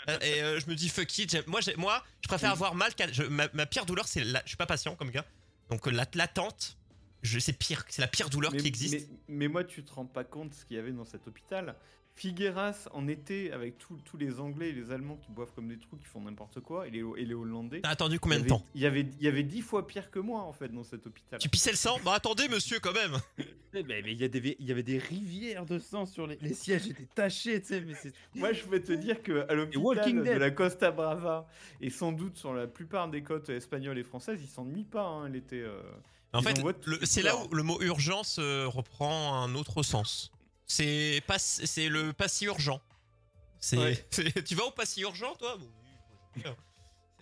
Euh, Et euh, je me dis fuck it. Moi, je préfère avoir mal. je- ma, ma pire douleur, c'est la, je suis pas patient comme gars. Donc la- l'attente, c'est pire. C'est la pire douleur Mais, qui existe. mais- mais moi, tu te rends pas compte ce qu'il y avait dans cet hôpital. Figueras, en été, avec tous les Anglais et les Allemands qui boivent comme des trous, qui font n'importe quoi, et les, et les Hollandais. T'as attendu combien de temps? il y, avait, il y avait dix fois pire que moi, en fait, dans cet hôpital. Tu pissais le sang? Bah attendez, monsieur, quand même. Eh, Mais mais il y, a des- il y avait des rivières de sang sur les, les sièges, étaient tachés, tu sais, mais c'est. Moi, je peux te dire que à l'hôpital Walking de Dead. la Costa Brava, et sans doute sur la plupart des côtes espagnoles et françaises, ils s'ennuient pas. hein, euh, En fait, c'est là où le mot urgence euh, reprend un autre sens. C'est pas, c'est le pas si urgent. C'est, Ouais. tu vas au pas si urgent, toi? Bon, oui, moi.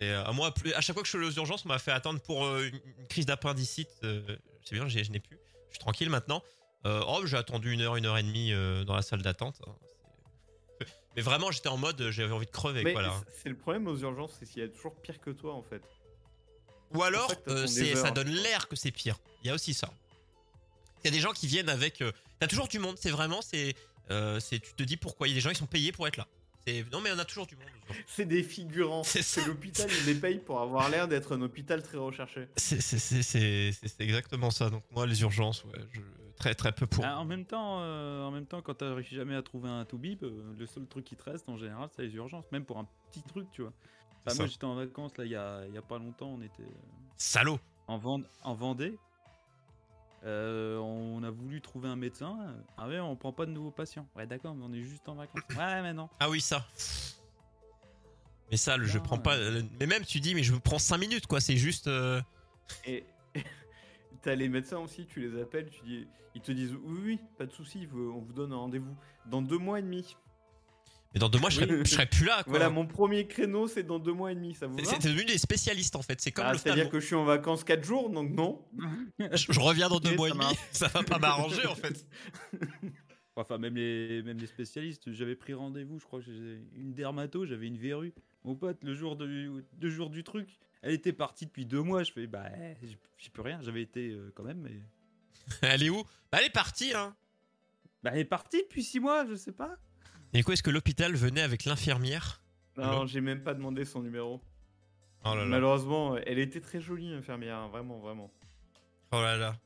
Et euh, à moi, à chaque fois que je suis aux urgences, on m'a fait attendre pour euh, une, crise d'appendicite. euh, c'est bien, je n'ai plus. Je suis tranquille maintenant. Oh, j'ai attendu une heure, une heure et demie dans la salle d'attente. hein, Mais vraiment, j'étais en mode, j'avais envie de crever. Mais quoi, là. c'est- le problème aux urgences, c'est qu'il y a toujours pire que toi, en fait. Ou alors, ça euh, donne l'air que c'est pire. Il y a aussi ça. Il y a des gens qui viennent avec. euh, T'as toujours du monde. C'est vraiment, c'est, euh, c'est, tu te dis pourquoi. Il y a des gens qui sont payés pour être là. C'est, non mais on a toujours du monde. C'est des figurants. C'est l'hôpital, ils les payent pour avoir l'air d'être un hôpital très recherché. C'est, c'est, c'est, c'est, c'est- c'est exactement ça. Donc moi, les urgences, ouais, je, très très peu pour. Ah, en même temps, euh, en même temps, quand tu réussi jamais à trouver un to bip, euh, le seul truc qui te reste en général, c'est les urgences, même pour un petit truc, tu vois. Enfin, moi, j'étais en vacances là, il y a, y a pas longtemps, on était euh, Salaud. en, Vend- en Vendée. Euh, on a voulu trouver un médecin. Ah ouais, on prend pas de nouveaux patients. Ouais, d'accord, mais on est juste en vacances. Ouais, mais non. Ah oui, ça. Mais ça, le- je prends pas. le- Mais même, tu dis, mais je prends 5 minutes, quoi. C'est juste. euh, Et t'as les médecins aussi, tu les appelles, tu dis, ils te disent oui, oui, pas de souci, vous- on vous donne un rendez-vous dans deux mois et demi. Mais dans deux mois, je serai, je serai plus là, quoi. Voilà, mon premier créneau, c'est dans deux mois et demi, ça vous C'est va c'est devenu des spécialistes, en fait. C'est comme Ah, l'ophtalmo. C'est-à-dire que je suis en vacances 4 jours, donc non. Je, je reviens dans deux mois et demi. Ça va pas m'arranger, en fait. Enfin, même les, même les spécialistes, j'avais pris rendez-vous, je crois que j'ai une dermato, j'avais une verrue. Mon pote, le jour, de, le jour du truc, elle était partie depuis deux mois. Je fais, bah, j'ai j'ai plus rien. J'avais été euh, quand même, mais. Elle est où? Bah, Elle est partie, hein. Bah, elle est partie depuis six mois, je sais pas. Et quoi, est-ce que l'hôpital venait avec l'infirmière Non, j'ai même pas demandé son numéro. Oh là là. Malheureusement, elle était très jolie, infirmière, hein, vraiment, vraiment. Oh là là.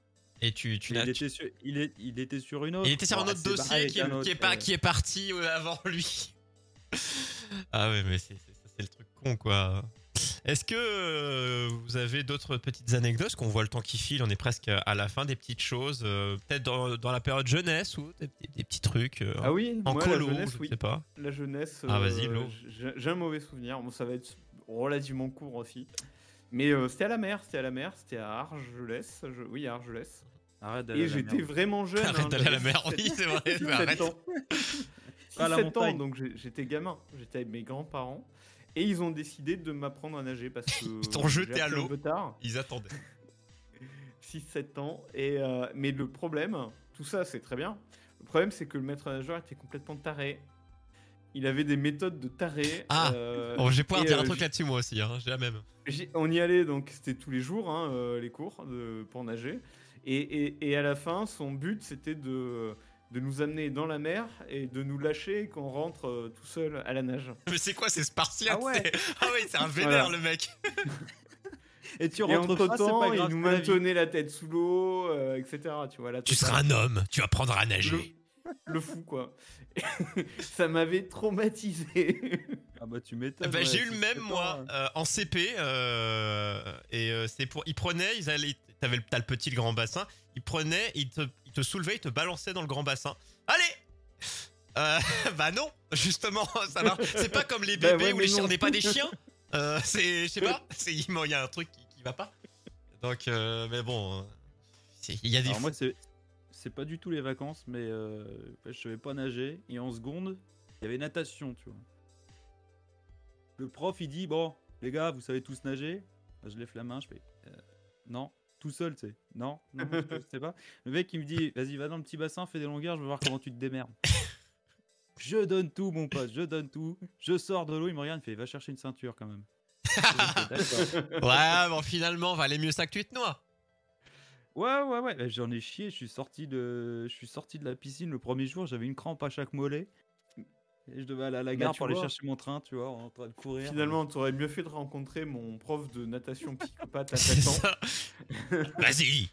Et tu, tu il, était sur, il, est, il était sur une autre. Il était sur un autre dossier qui est, qui pas, euh. qui est parti euh, avant lui. ah ouais, mais c'est c'est- ça, c'est le truc con, quoi. Est-ce que euh, vous avez d'autres petites anecdotes Parce qu'on voit le temps qui file, on est presque à la fin, des petites choses, euh, peut-être dans, dans la période jeunesse ou des, des- des petits trucs euh, Ah oui, en moi, colo, la jeunesse, je oui. sais pas. La jeunesse, Ah, vas-y, j'ai un mauvais souvenir. Bon, ça va être relativement court aussi. Mais euh, c'était à la mer, c'était à la mer, c'était à Argelès. je- Oui, à Argelès. Arrête Et j'étais vraiment jeune. Arrête hein, d'aller à la mer, 17 oui, c'est vrai. 17 mais arrête. ans. À la 17 ans, donc j'étais gamin. J'étais avec mes grands-parents. Et ils ont décidé de m'apprendre à nager parce que. Ils t'ont jeté j'ai à un l'eau. Ils attendaient. 6-7 ans. Et, euh, mais le problème, tout ça c'est très bien. Le problème c'est que le maître nageur était complètement taré. Il avait des méthodes de taré. Ah. euh, Bon, je vais pouvoir et, dire un euh, truc j'ai- là-dessus, moi aussi, hein, j'ai la même. j'ai- on y allait donc c'était tous les jours hein, euh, les cours de- pour nager. Et, et- et à la fin, son but c'était de, de nous amener dans la mer et de nous lâcher qu'on rentre euh, tout seul à la nage. Mais c'est quoi, c'est Spartiate Ah ouais. Ah oui, c'est un vénère, Voilà. le mec. Et tu rentres entre temps, il nous maintenait la tête sous l'eau, euh, etc. Tu vois seras un homme, tu apprendras à nager. le fou quoi. ça m'avait traumatisé. Ah bah tu m'étonnes. Bah, ouais, j'ai eu le même c'est moi pas- euh, en CP euh, et euh, c'était pour ils prenaient ils allaient t'avais le t'as le petit le grand bassin ils prenaient ils te ils te soulevaient ils te balançaient dans le grand bassin allez Euh, bah non justement ça marche c'est pas comme les Bah bébés ouais, ou les chiens on n'est pas des chiens Euh, c'est je sais pas c'est il y a un truc qui, qui va pas donc euh, mais bon c'est- il y a des Alors moi c'est pas du tout les vacances, mais euh, je savais pas nager et en seconde il y avait natation, tu vois. Le prof il dit bon les gars vous savez tous nager. Je lève la main, je fais euh, non tout seul tu sais non non je sais pas. Le mec il me dit vas-y va dans le petit bassin fais des longueurs je veux voir comment tu te démerdes. Je donne tout mon pote, je donne tout. Je sors de l'eau, il me regarde, fait va chercher une ceinture quand même. Ouais bon finalement valait mieux ça que tu te noies Ouais, ouais, ouais. bah, J'en ai chié. Je suis sorti de, je suis sorti de la piscine le premier jour. J'avais une crampe à chaque mollet. Et je devais aller à la Bah, gare pour aller vois. chercher mon train, tu vois, en train de courir. Finalement, tu aurais mieux fait de rencontrer mon prof de natation psychopathe à c'est 7 ans. ça vas-y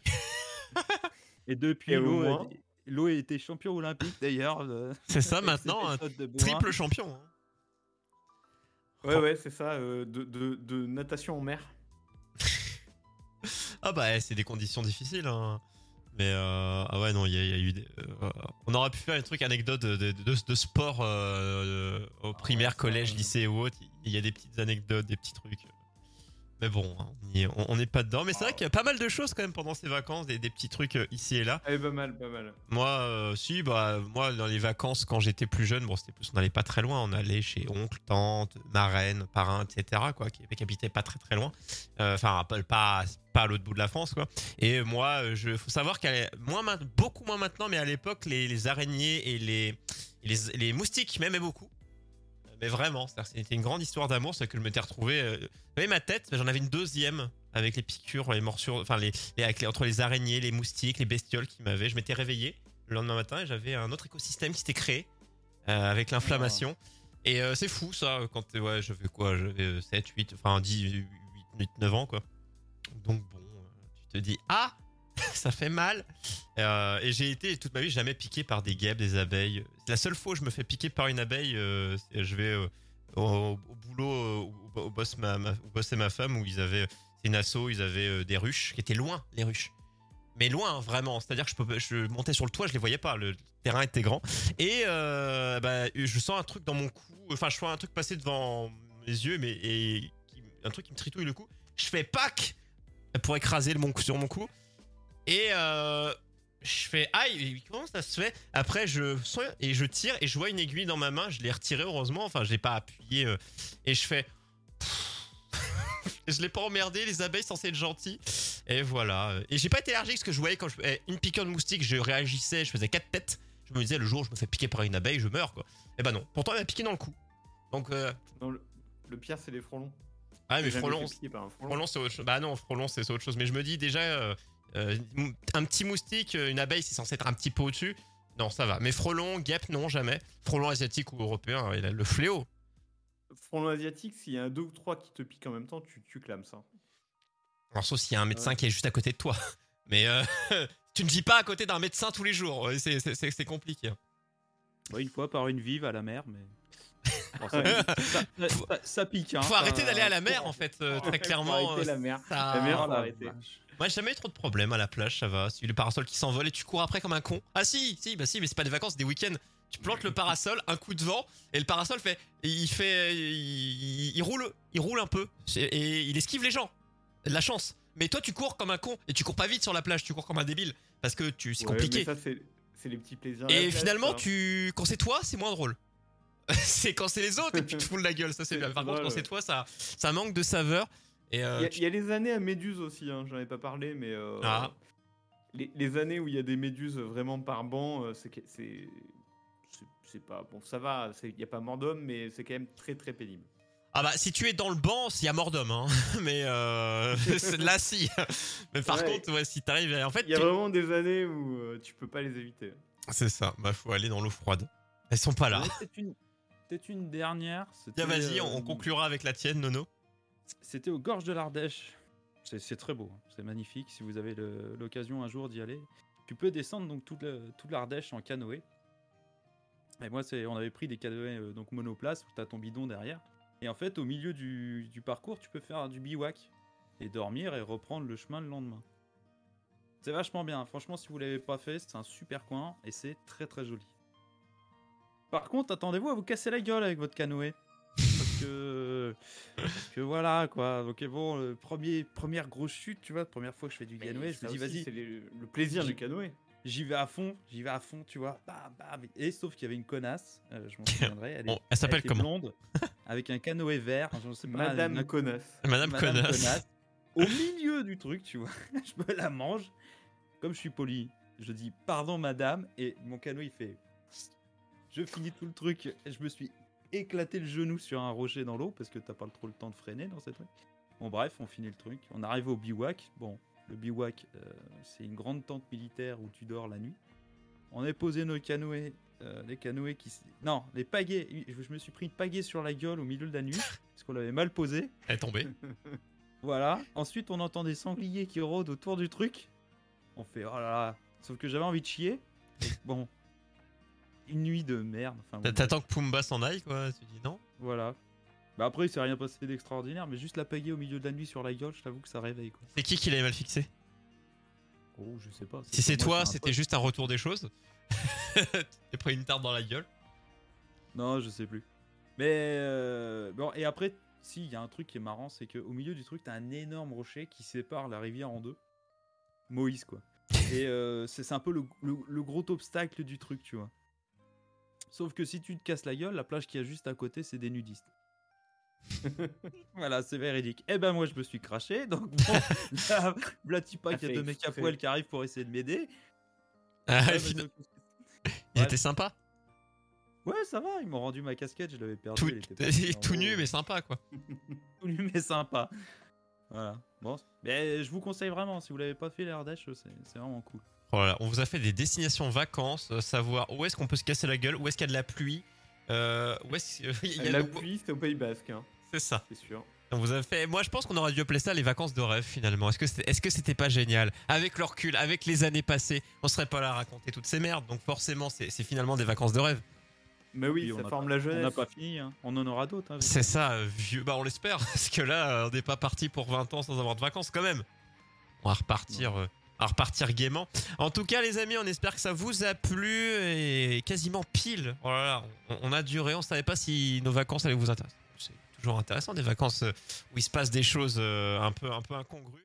Et depuis, l'eau, moins- a- l'eau était champion olympique d'ailleurs. euh, c'est ça maintenant un triple champion hein. Ouais, ouais, c'est ça, euh, de, de- de natation en mer. Ah bah c'est des conditions difficiles. Hein. Mais euh, ah ouais non il y, a- il y a eu des, euh, on aurait pu faire un truc anecdote de, de, de- de sport euh, au primaire, ça, collège, lycée ou autre. Il y a des petites anecdotes, des petits trucs. Mais bon, hein, on n'est pas dedans. Mais c'est vrai qu'il y a pas mal de choses quand même pendant ces vacances, des, des petits trucs euh, ici et là. Ah, pas mal, pas mal. Moi, euh, si, bah, moi, dans les vacances, quand j'étais plus jeune, bon, c'était plus, on n'allait pas très loin. On allait chez oncle, tante, marraine, parrain, etc., quoi, qui, qui habitaient pas très très loin. Euh, Enfin, pas, pas, pas à l'autre bout de la France, quoi. Et moi, euh, je, faut savoir qu'à l'é- moins, beaucoup moins maintenant, mais à l'époque, les, les araignées et les, et les, les moustiques m'aimaient beaucoup. Mais vraiment, c'était une grande histoire d'amour, c'est que je m'étais retrouvé. euh, vous voyez ma tête, j'en avais une deuxième avec les piqûres, les morsures, enfin les, entre les araignées, les moustiques, les bestioles qui m'avaient. Je m'étais réveillé le lendemain matin et j'avais un autre écosystème qui s'était créé euh, avec l'inflammation. Et euh, c'est fou ça, quand t'es- ouais, j'avais quoi, j'avais 7, 8, enfin 10, 8, 8, 9 ans quoi. Donc bon, euh, tu te dis, ah, ça fait mal. Euh, et j'ai été toute ma vie jamais piqué par des guêpes, des abeilles. La seule fois où je me fais piquer par une abeille, euh, je vais euh, au, boulot où, bosse ma, ma- femme, où ils avaient, c'est une asso, ils avaient des ruches qui étaient loin, les ruches. Mais loin, vraiment. C'est-à-dire que je, montais sur le toit, je les voyais pas. Le terrain était grand. Et bah, je sens un truc dans mon cou. Enfin, je sens un truc passer devant mes yeux, mais un truc qui me tritouille le cou. Je fais pack pour écraser le mon sur mon cou. Et euh, je fais aïe, et comment ça se fait? Après, je et je tire et je vois une aiguille dans ma main. Je l'ai retirée heureusement. Enfin, je l'ai pas appuyé euh, et je fais. je l'ai pas emmerdé. Les abeilles censées être gentilles. Et voilà. Et j'ai pas été allergique parce que je voyais quand je eh, une piqûre de moustique, je réagissais, je faisais quatre têtes. Je me disais le jour où je me fais piquer par une abeille, je meurs quoi. Et bah non. Pourtant, elle m'a piqué dans le cou. Donc, euh, Non, le, le pire, c'est les frelons. ah mais un frelon. Frelon, c'est autre chose. Bah non, frelon, c'est c'est autre chose. Mais je me dis déjà, euh, euh, un petit moustique, une abeille, c'est censé être un petit peu au-dessus. Non, ça va. Mais frelon, guêpe, non, jamais. Frelon asiatique ou européen, il a le fléau. Frelon asiatique, s'il y a un deux ou trois qui te piquent en même temps, tu, tu clames ça. Alors, sauf s'il y a un médecin Ouais. qui est juste à côté de toi. Mais euh, tu ne vis pas à côté d'un médecin tous les jours. C'est- C'est c'est- c'est compliqué. hein. Ouais, une fois par une vive à la mer, mais. Bon, ça, ça- ça- ça pique. Hein, Faut arrêter d'aller à la mer, en fait, euh, très Faut clairement. arrêter euh, la mer. ça- La mer, faut la arrêter. vache. Moi, j'ai jamais eu trop de problèmes à la plage, ça va. Si le parasol qui s'envole et tu cours après comme un con. Ah si, si, bah si, mais c'est pas des vacances, c'est des week-ends. Tu plantes le parasol, un coup de vent, et le parasol fait, il fait, il, il- il roule, il roule un peu, C'est- et il esquive les gens. De la chance. Mais toi, tu cours comme un con, et tu cours pas vite sur la plage, tu cours comme un débile, parce que tu, c'est Ouais, compliqué. mais ça, c'est c'est les petits plaisirs. Et finalement, tu, quand c'est toi, c'est moins drôle. c'est quand c'est les autres et puis tu te fous de la gueule, ça c'est C'est bien. Par contre, quand c'est toi, ça, ça manque de saveur. Et euh, Il y, a- tu- il y a les années à méduses aussi, hein, j'en ai pas parlé, mais euh, Ah. les, les années où il y a des méduses vraiment par banc, euh, c'est c'est c'est- c'est pas bon, ça va, c'est- il y a pas mort d'homme, mais c'est quand même très très pénible. Ah bah si tu es dans le banc, il y a mort d'homme, hein. mais euh, c'est- là si. Mais par Ouais. contre, ouais, si t'arrives, en fait, Il y a tu- vraiment des années où euh, tu peux pas les éviter. c'est ça. Bah faut aller dans l'eau froide. Elles sont pas là. Peut-être une, dernière. Tiens, vas-y, euh, on conclura avec la tienne, Nono. C'était aux gorges de l'Ardèche. C'est très beau, hein. c'est magnifique. Si vous avez l'occasion un jour d'y aller, tu peux descendre donc toute, l'Ardèche en canoë. Et moi, on avait pris des canoës euh, donc monoplace où tu ton bidon derrière. Et en fait, au milieu du, du parcours, tu peux faire du bivouac et dormir et reprendre le chemin le lendemain. C'est vachement bien. Franchement, si vous l'avez pas fait, c'est un super coin et c'est très très joli. Par contre, attendez-vous à vous casser la gueule avec votre canoë. Que, parce que voilà quoi. Donc bon, le premier, première grosse chute, tu vois, première fois que je fais du canoë, je me dis vas-y, C'est le plaisir J'y- du canoë. j'y vais à fond, j'y vais à fond, tu vois. Bam, bam. Et sauf qu'il y avait une connasse, euh, je m'en souviendrai. Elle, Bon, elle s'appelle comment blonde, avec un canoë vert, je sais pas, Madame une- connasse. Madame, connasse. connasse, Au milieu du truc, tu vois. je me la mange. Comme je suis poli, je dis pardon madame et mon canoë il fait. Je finis tout le truc. et Je me suis éclaté le genou sur un rocher dans l'eau parce que t'as pas trop le temps de freiner dans cette truc. Bon bref, on finit le truc. On arrive au bivouac. Bon, le bivouac, euh, c'est une grande tente militaire où tu dors la nuit. On a posé nos canoës, euh, les canoës qui, non, les pagaies. Je me suis pris une pagaie sur la gueule au milieu de la nuit parce qu'on l'avait mal posé. Elle est tombée. Voilà. Ensuite, on entend des sangliers qui rôdent autour du truc. On fait oh là là. Sauf que j'avais envie de chier. Donc, bon. Une nuit de merde. Enfin, T'attends que Pumba s'en aille, quoi. Tu dis non? Voilà. Bah après, il s'est rien passé d'extraordinaire, mais juste la pagaie au milieu de la nuit sur la gueule, je t'avoue que ça réveille quoi. C'est qui qui l'avait mal fixé? Oh, je sais pas. Si c'est toi, c'était juste un retour des choses. T'es pris une tarte dans la gueule. Non, je sais plus. Mais euh, bon, et après, si, il y a un truc qui est marrant, c'est qu'au milieu du truc, t'as un énorme rocher qui sépare la rivière en deux. Moïse, quoi. Et euh, c'est c'est un peu le, le- le gros obstacle du truc, tu vois. Sauf que si tu te casses la gueule, la plage qui a juste à côté, c'est des nudistes. voilà, c'est véridique. Et ben moi, je me suis craché, donc bon, là, Ça qu'il y a deux mecs à poil qui arrivent pour essayer de m'aider. Ah, Ouais, que- Il Ouais. était sympa. Ouais, ça va, ils m'ont rendu ma casquette, je l'avais perdu. Tout, elle était tout nu, mais sympa, quoi. tout nu mais sympa. Voilà. Bon, mais je vous conseille vraiment, si vous l'avez pas fait l'Ardèche, c'est vraiment cool. Voilà, on vous a fait des destinations vacances, euh, savoir où est-ce qu'on peut se casser la gueule, où est-ce qu'il y a de la pluie, euh, où est-ce il y a La le- pluie, c'est au Pays Basque, hein, C'est ça. c'est sûr. On vous a fait. Moi, je pense qu'on aurait dû appeler ça les vacances de rêve finalement. Est-ce que c'était, est-ce que c'était pas génial? Avec le recul, avec les années passées, on serait pas là à raconter toutes ces merdes. Donc forcément, c'est, c'est finalement des vacances de rêve. Mais oui, ça forme pas- la On n'a jeunesse. pas fini, hein. on en aura d'autres. hein, C'est ça, euh, vieux. Bah, on l'espère, parce que là, euh, on n'est pas parti pour 20 ans sans avoir de vacances quand même. On va repartir. euh, va repartir gaiement. En tout cas, les amis, on espère que ça vous a plu et quasiment pile. Oh on a duré, on savait pas si nos vacances allaient vous intéresser. C'est toujours intéressant, des vacances euh, où il se passe des choses euh, un peu, un peu incongrues.